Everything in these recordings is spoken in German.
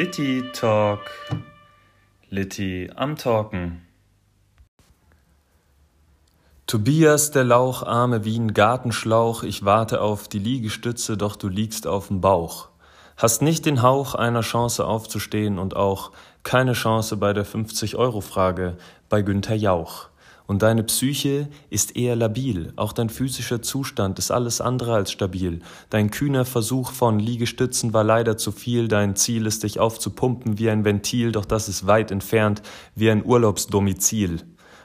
Litti Talk. Litti am Talken. Tobias der Laucharme wie ein Gartenschlauch, ich warte auf die Liegestütze, doch du liegst auf dem Bauch. Hast nicht den Hauch einer Chance aufzustehen und auch keine Chance bei der 50-Euro-Frage bei Günther Jauch. Und deine Psyche ist eher labil, auch dein physischer Zustand ist alles andere als stabil. Dein kühner Versuch von Liegestützen war leider zu viel, dein Ziel ist dich aufzupumpen wie ein Ventil, doch das ist weit entfernt wie ein Urlaubsdomizil.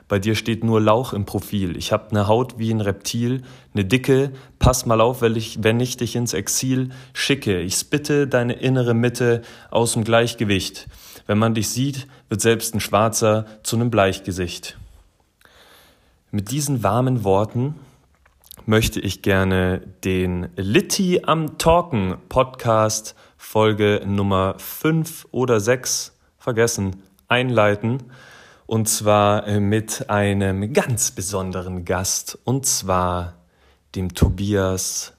Bei dir steht nur Lauch im Profil. Ich hab ne Haut wie ein Reptil, ne dicke. Pass mal auf, wenn ich, wenn ich dich ins Exil schicke. Ich spitte deine innere Mitte aus dem Gleichgewicht. Wenn man dich sieht, wird selbst ein Schwarzer zu nem Bleichgesicht. Mit diesen warmen Worten möchte ich gerne den Litti am Talken Podcast Folge Nummer 5 oder 6 vergessen einleiten und zwar mit einem ganz besonderen Gast und zwar dem Tobias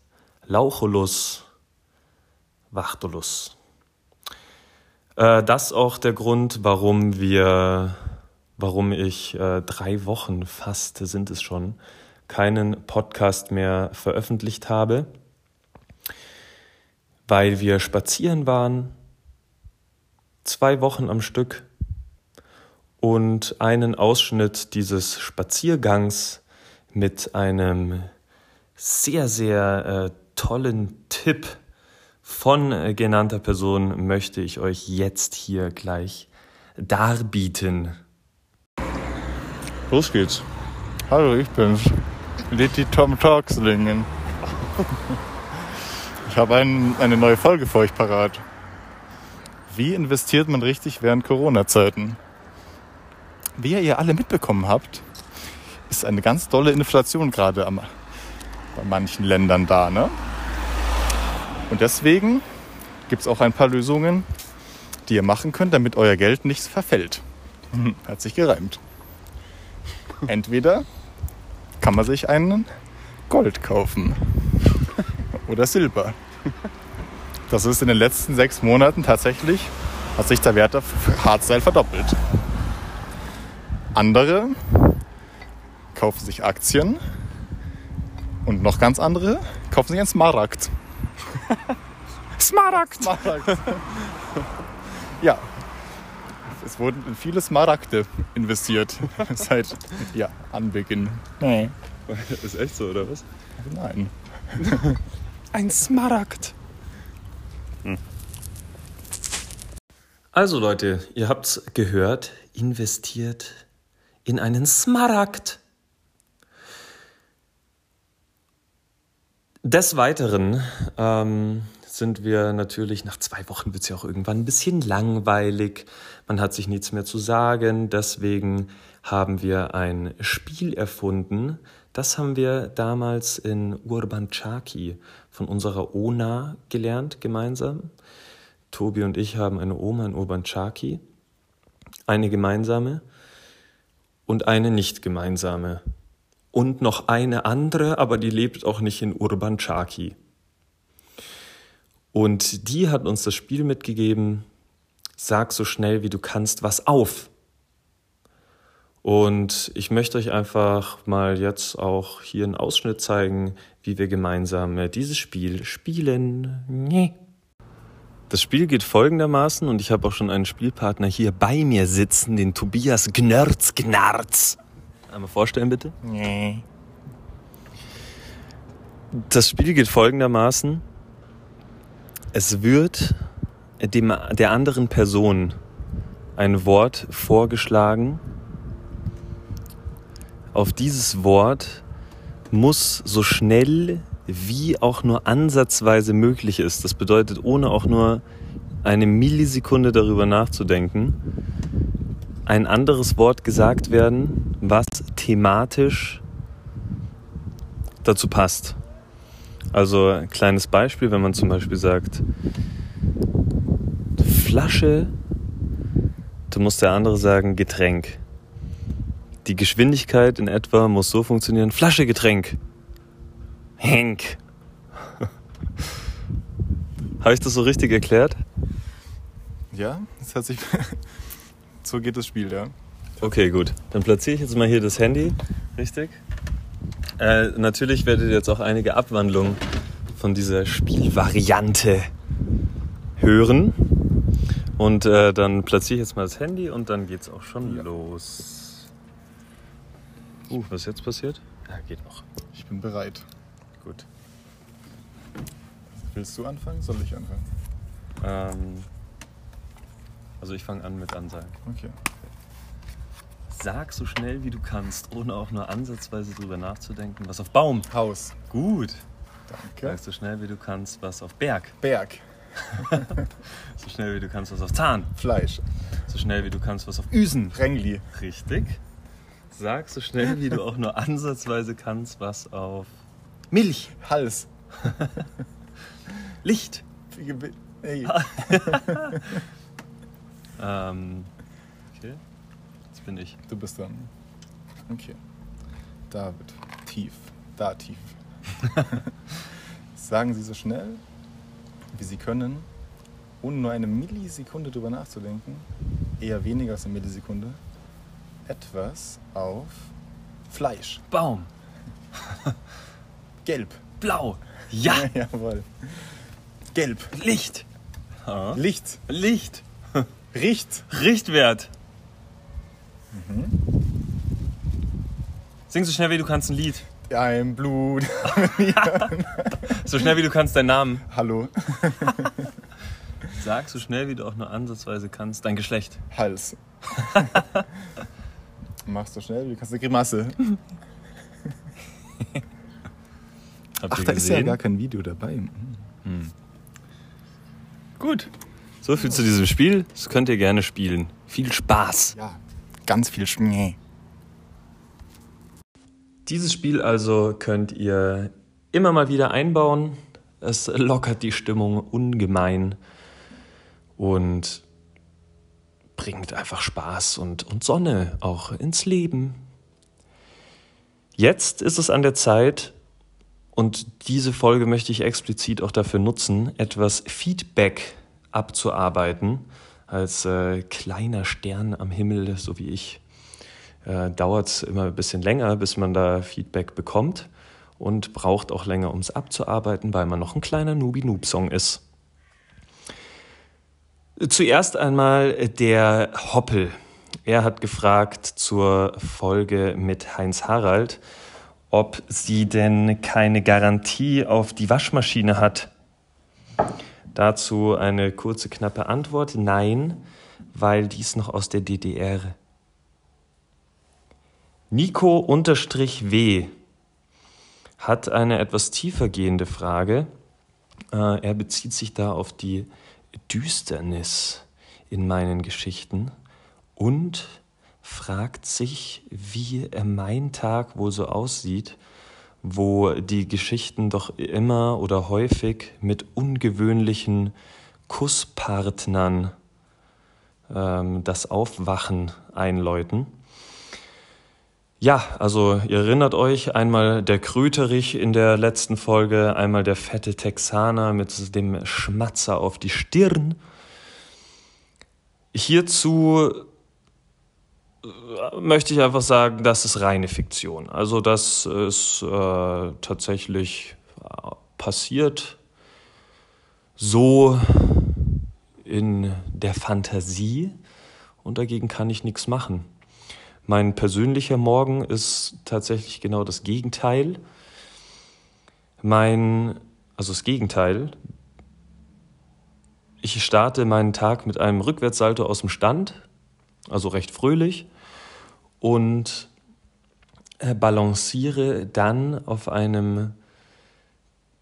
Laucholus Wachtolus. Äh, das ist auch der Grund, warum wir warum ich äh, drei Wochen fast sind es schon keinen Podcast mehr veröffentlicht habe, weil wir spazieren waren, zwei Wochen am Stück und einen Ausschnitt dieses Spaziergangs mit einem sehr, sehr äh, tollen Tipp von äh, genannter Person möchte ich euch jetzt hier gleich darbieten. Los geht's. Hallo, ich bin's. Litty Tom Talkslingen. Ich habe ein, eine neue Folge für euch parat. Wie investiert man richtig während Corona-Zeiten? Wie ihr alle mitbekommen habt, ist eine ganz dolle Inflation gerade bei manchen Ländern da. Ne? Und deswegen gibt es auch ein paar Lösungen, die ihr machen könnt, damit euer Geld nicht verfällt. Hat sich gereimt. Entweder kann man sich einen Gold kaufen oder Silber. Das ist in den letzten sechs Monaten tatsächlich, hat sich der Wert auf Hardstyle verdoppelt. Andere kaufen sich Aktien und noch ganz andere kaufen sich einen Smaragd. Smaragd! Smaragd. ja, es wurden in viele Smaragde investiert seit ja, Anbeginn. Nee. Ist echt so, oder was? Nein. Ein Smaragd. Hm. Also Leute, ihr habt's gehört, investiert in einen Smaragd. Des Weiteren ähm, sind wir natürlich, nach zwei Wochen wird es ja auch irgendwann ein bisschen langweilig. Man hat sich nichts mehr zu sagen. Deswegen haben wir ein Spiel erfunden. Das haben wir damals in Urban Chaki von unserer Ona gelernt gemeinsam. Tobi und ich haben eine Oma in Urban Chaki, eine gemeinsame und eine nicht gemeinsame. Und noch eine andere, aber die lebt auch nicht in Urban Chaki. Und die hat uns das Spiel mitgegeben, sag so schnell wie du kannst was auf. Und ich möchte euch einfach mal jetzt auch hier einen Ausschnitt zeigen, wie wir gemeinsam dieses Spiel spielen. Nee. Das Spiel geht folgendermaßen und ich habe auch schon einen Spielpartner hier bei mir sitzen, den Tobias Gnörz Gnarz. Einmal vorstellen bitte. Nee. Das Spiel geht folgendermaßen. Es wird dem, der anderen Person ein Wort vorgeschlagen. Auf dieses Wort muss so schnell wie auch nur ansatzweise möglich ist, das bedeutet ohne auch nur eine Millisekunde darüber nachzudenken, ein anderes Wort gesagt werden, was thematisch dazu passt. Also ein kleines Beispiel, wenn man zum Beispiel sagt, Flasche, dann muss der andere sagen Getränk. Die Geschwindigkeit in etwa muss so funktionieren, Flasche Getränk. Henk. Habe ich das so richtig erklärt? Ja, das hat sich. so geht das Spiel, ja. Okay, gut. Dann platziere ich jetzt mal hier das Handy. Richtig. Äh, natürlich werdet ihr jetzt auch einige Abwandlungen von dieser Spielvariante hören. Und äh, dann platziere ich jetzt mal das Handy und dann geht's auch schon Ja. los. Uh, was ist jetzt passiert? Ja, geht noch. Ich bin bereit. Gut. Willst du anfangen? Soll ich anfangen? Ähm, also ich fange an mit Ansagen. Okay. Sag so schnell wie du kannst, ohne auch nur ansatzweise drüber nachzudenken, was auf Baum. Haus. Gut. Danke. Sag so schnell wie du kannst, was auf Berg. Berg. So schnell wie du kannst, was auf Zahn. Fleisch. So schnell wie du kannst, was auf Üsen. Rengli. Richtig. Sag so schnell wie du auch nur ansatzweise kannst, was auf Milch. Hals. Licht. Hey. Ähm, okay. Bin ich. Du bist dran. Okay. David. Tief. Da tief. Sagen Sie so schnell, wie Sie können, ohne nur eine Millisekunde drüber nachzudenken, eher weniger als eine Millisekunde, etwas auf Fleisch. Baum. Gelb. Blau. Ja. Jawohl. Gelb. Licht. Licht. Licht. Riecht. Richtwert. Sing so schnell wie du kannst ein Lied. Ein Blut. So schnell wie du kannst deinen Namen. Hallo. Sag so schnell wie du auch nur ansatzweise kannst dein Geschlecht. Hals. Machst du schnell, wie kannst du Grimasse. Ach, da ist ja gar kein Video dabei. Gut. So viel zu diesem Spiel. Das könnt ihr gerne spielen. Viel Spaß. Ja, ganz viel Schmäh. Dieses Spiel also könnt ihr immer mal wieder einbauen. Es lockert die Stimmung ungemein und bringt einfach Spaß und, und Sonne auch ins Leben. Jetzt ist es an der Zeit, und diese Folge möchte ich explizit auch dafür nutzen, etwas Feedback abzuarbeiten. Als äh, kleiner Stern am Himmel, so wie ich, äh, dauert es immer ein bisschen länger, bis man da Feedback bekommt und braucht auch länger, um es abzuarbeiten, weil man noch ein kleiner Nubi-Noob-Song ist. Zuerst einmal der Hoppel. Er hat gefragt zur Folge mit Heinz Harald, ob sie denn keine Garantie auf die Waschmaschine hat. Dazu eine kurze, knappe Antwort. Nein, weil dies noch aus der DDR. Nico-W hat eine etwas tiefer gehende Frage. Äh, er bezieht sich da auf die Düsternis in meinen Geschichten und fragt sich, wie mein Tag wohl so aussieht, wo die Geschichten doch immer oder häufig mit ungewöhnlichen Kusspartnern ähm, das Aufwachen einläuten. Ja, also ihr erinnert euch, einmal der Kröterich in der letzten Folge, einmal der fette Texaner mit dem Schmatzer auf die Stirn. Hierzu möchte ich einfach sagen, das ist reine Fiktion. Also das ist äh, tatsächlich äh, passiert so in der Fantasie und dagegen kann ich nichts machen. Mein persönlicher Morgen ist tatsächlich genau das Gegenteil. Mein, also das Gegenteil. Ich starte meinen Tag mit einem Rückwärtssalto aus dem Stand, also recht fröhlich, und äh, balanciere dann auf einem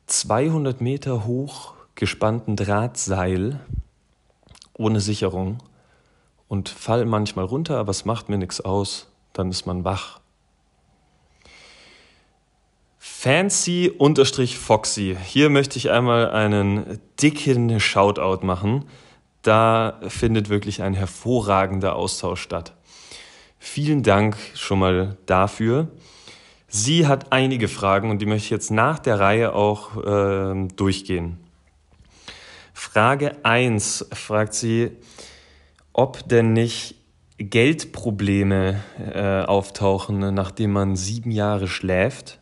200 Meter hoch gespannten Drahtseil ohne Sicherung und fall manchmal runter, aber es macht mir nichts aus, dann ist man wach. Fancy-Foxy. Hier möchte ich einmal einen dicken Shoutout machen. Da findet wirklich ein hervorragender Austausch statt. Vielen Dank schon mal dafür. Sie hat einige Fragen und die möchte ich jetzt nach der Reihe auch ähm, durchgehen. Frage 1 fragt sie, ob denn nicht Geldprobleme äh, auftauchen, nachdem man sieben Jahre schläft.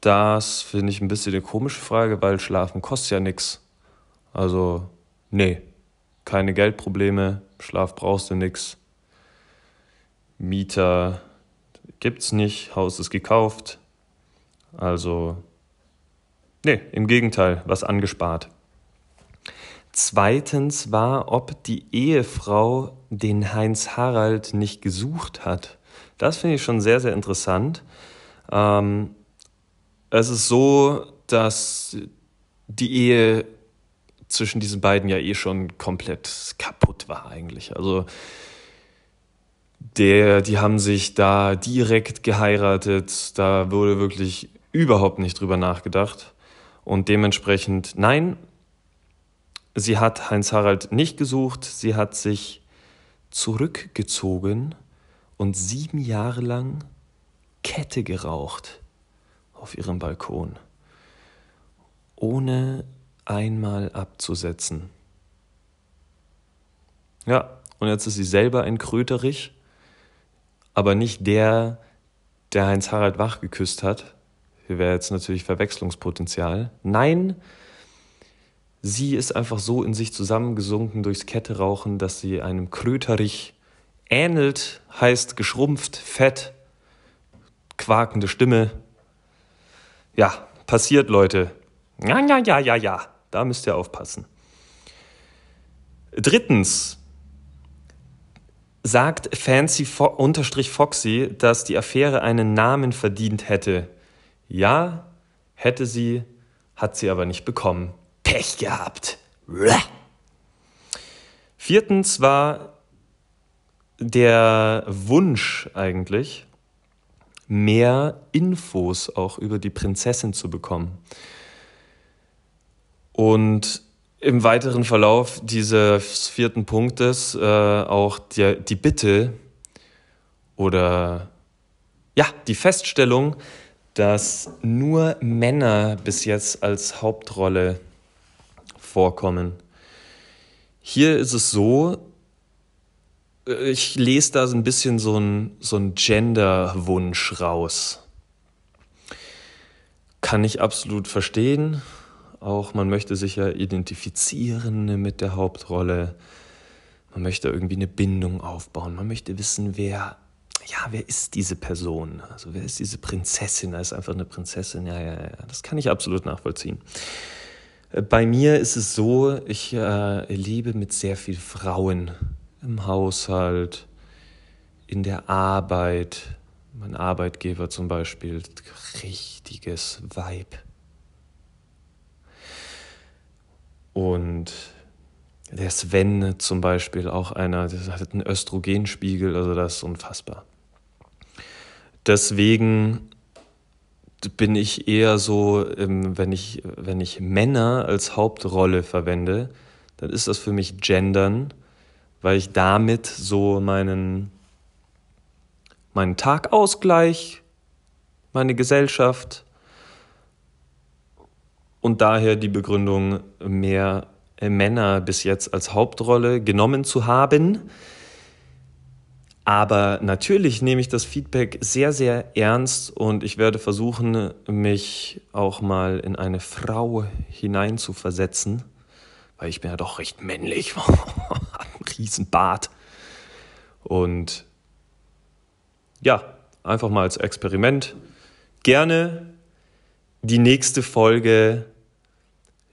Das finde ich ein bisschen eine komische Frage, weil Schlafen kostet ja nichts. Also, nee, keine Geldprobleme, Schlaf brauchst du nichts. Mieter gibt's nicht, Haus ist gekauft. Also, nee, im Gegenteil, was angespart. Zweitens war, ob die Ehefrau den Heinz Harald nicht gesucht hat. Das finde ich schon sehr, sehr interessant. Ähm, es ist so, dass die Ehe zwischen diesen beiden ja eh schon komplett kaputt war eigentlich. Also der, die haben sich da direkt geheiratet, da wurde wirklich überhaupt nicht drüber nachgedacht. Und dementsprechend, nein, sie hat Heinz Harald nicht gesucht, sie hat sich zurückgezogen und sieben Jahre lang Kette geraucht auf ihrem Balkon, ohne einmal abzusetzen. Ja, und jetzt ist sie selber ein Kröterich, aber nicht der, der Heinz Harald Wach geküsst hat. Hier wäre jetzt natürlich Verwechslungspotenzial. Nein, sie ist einfach so in sich zusammengesunken durchs Ketterauchen, dass sie einem Kröterich ähnelt, heißt geschrumpft, fett, quakende Stimme. Ja, passiert, Leute. Ja, ja, ja, ja, ja. Da müsst ihr aufpassen. Drittens sagt Fancy unterstrich Foxy, dass die Affäre einen Namen verdient hätte. Ja, hätte sie, hat sie aber nicht bekommen. Pech gehabt. Viertens war der Wunsch eigentlich, mehr Infos auch über die Prinzessin zu bekommen. Und im weiteren Verlauf dieses vierten Punktes äh, auch die, die Bitte oder ja, die Feststellung, dass nur Männer bis jetzt als Hauptrolle vorkommen. Hier ist es so, äh, ich lese da so ein bisschen so ein, so ein Gender-Wunsch raus. Kann ich absolut verstehen. Auch man möchte sich ja identifizieren mit der Hauptrolle. Man möchte irgendwie eine Bindung aufbauen. Man möchte wissen, wer, ja, wer ist diese Person? Also wer ist diese Prinzessin? Da ist einfach eine Prinzessin. Ja, ja, ja. Das kann ich absolut nachvollziehen. Äh, bei mir ist es so, ich äh, lebe mit sehr vielen Frauen im Haushalt, in der Arbeit. Mein Arbeitgeber zum Beispiel, richtiges Vibe. Und der Sven zum Beispiel, auch einer, der hat einen Östrogenspiegel, also das ist unfassbar. Deswegen bin ich eher so, wenn ich, wenn ich Männer als Hauptrolle verwende, dann ist das für mich Gendern, weil ich damit so meinen, meinen Tagausgleich, meine Gesellschaft und daher die Begründung, mehr Männer bis jetzt als Hauptrolle genommen zu haben. Aber natürlich nehme ich das Feedback sehr, sehr ernst und ich werde versuchen, mich auch mal in eine Frau hineinzuversetzen, weil ich bin ja doch recht männlich, einen riesen Bart. Und ja, einfach mal als Experiment. Gerne die nächste Folge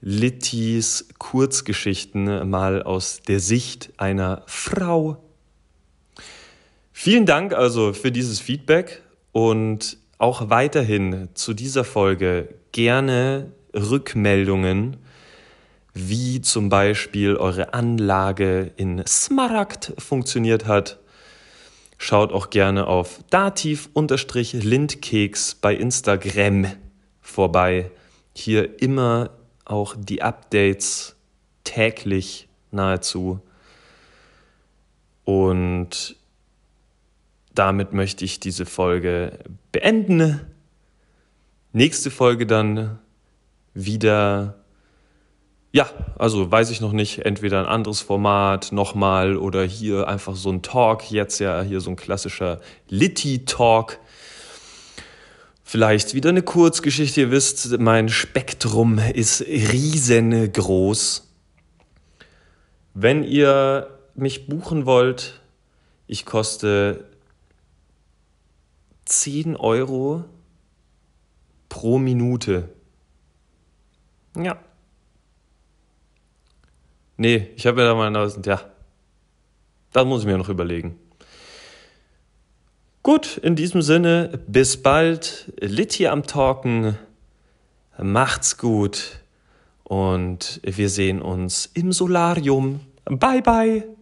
Littys Kurzgeschichten mal aus der Sicht einer Frau. Vielen Dank also für dieses Feedback und auch weiterhin zu dieser Folge gerne Rückmeldungen, wie zum Beispiel eure Anlage in Smaragd funktioniert hat. Schaut auch gerne auf dativ-lindkeks bei Instagram vorbei. Hier immer auch die Updates täglich nahezu. Und damit möchte ich diese Folge beenden. Nächste Folge dann wieder ja, also weiß ich noch nicht, entweder ein anderes Format nochmal oder hier einfach so ein Talk, jetzt ja hier so ein klassischer Litty-Talk. Vielleicht wieder eine Kurzgeschichte. Ihr wisst, mein Spektrum ist riesengroß. Wenn ihr mich buchen wollt, ich koste 10 Euro pro Minute. Ja. Nee, ich habe mir da mal, ja, das muss ich mir noch überlegen. Gut, in diesem Sinne, bis bald. Lit hier am Talken. Macht's gut. Und wir sehen uns im Solarium. Bye, bye.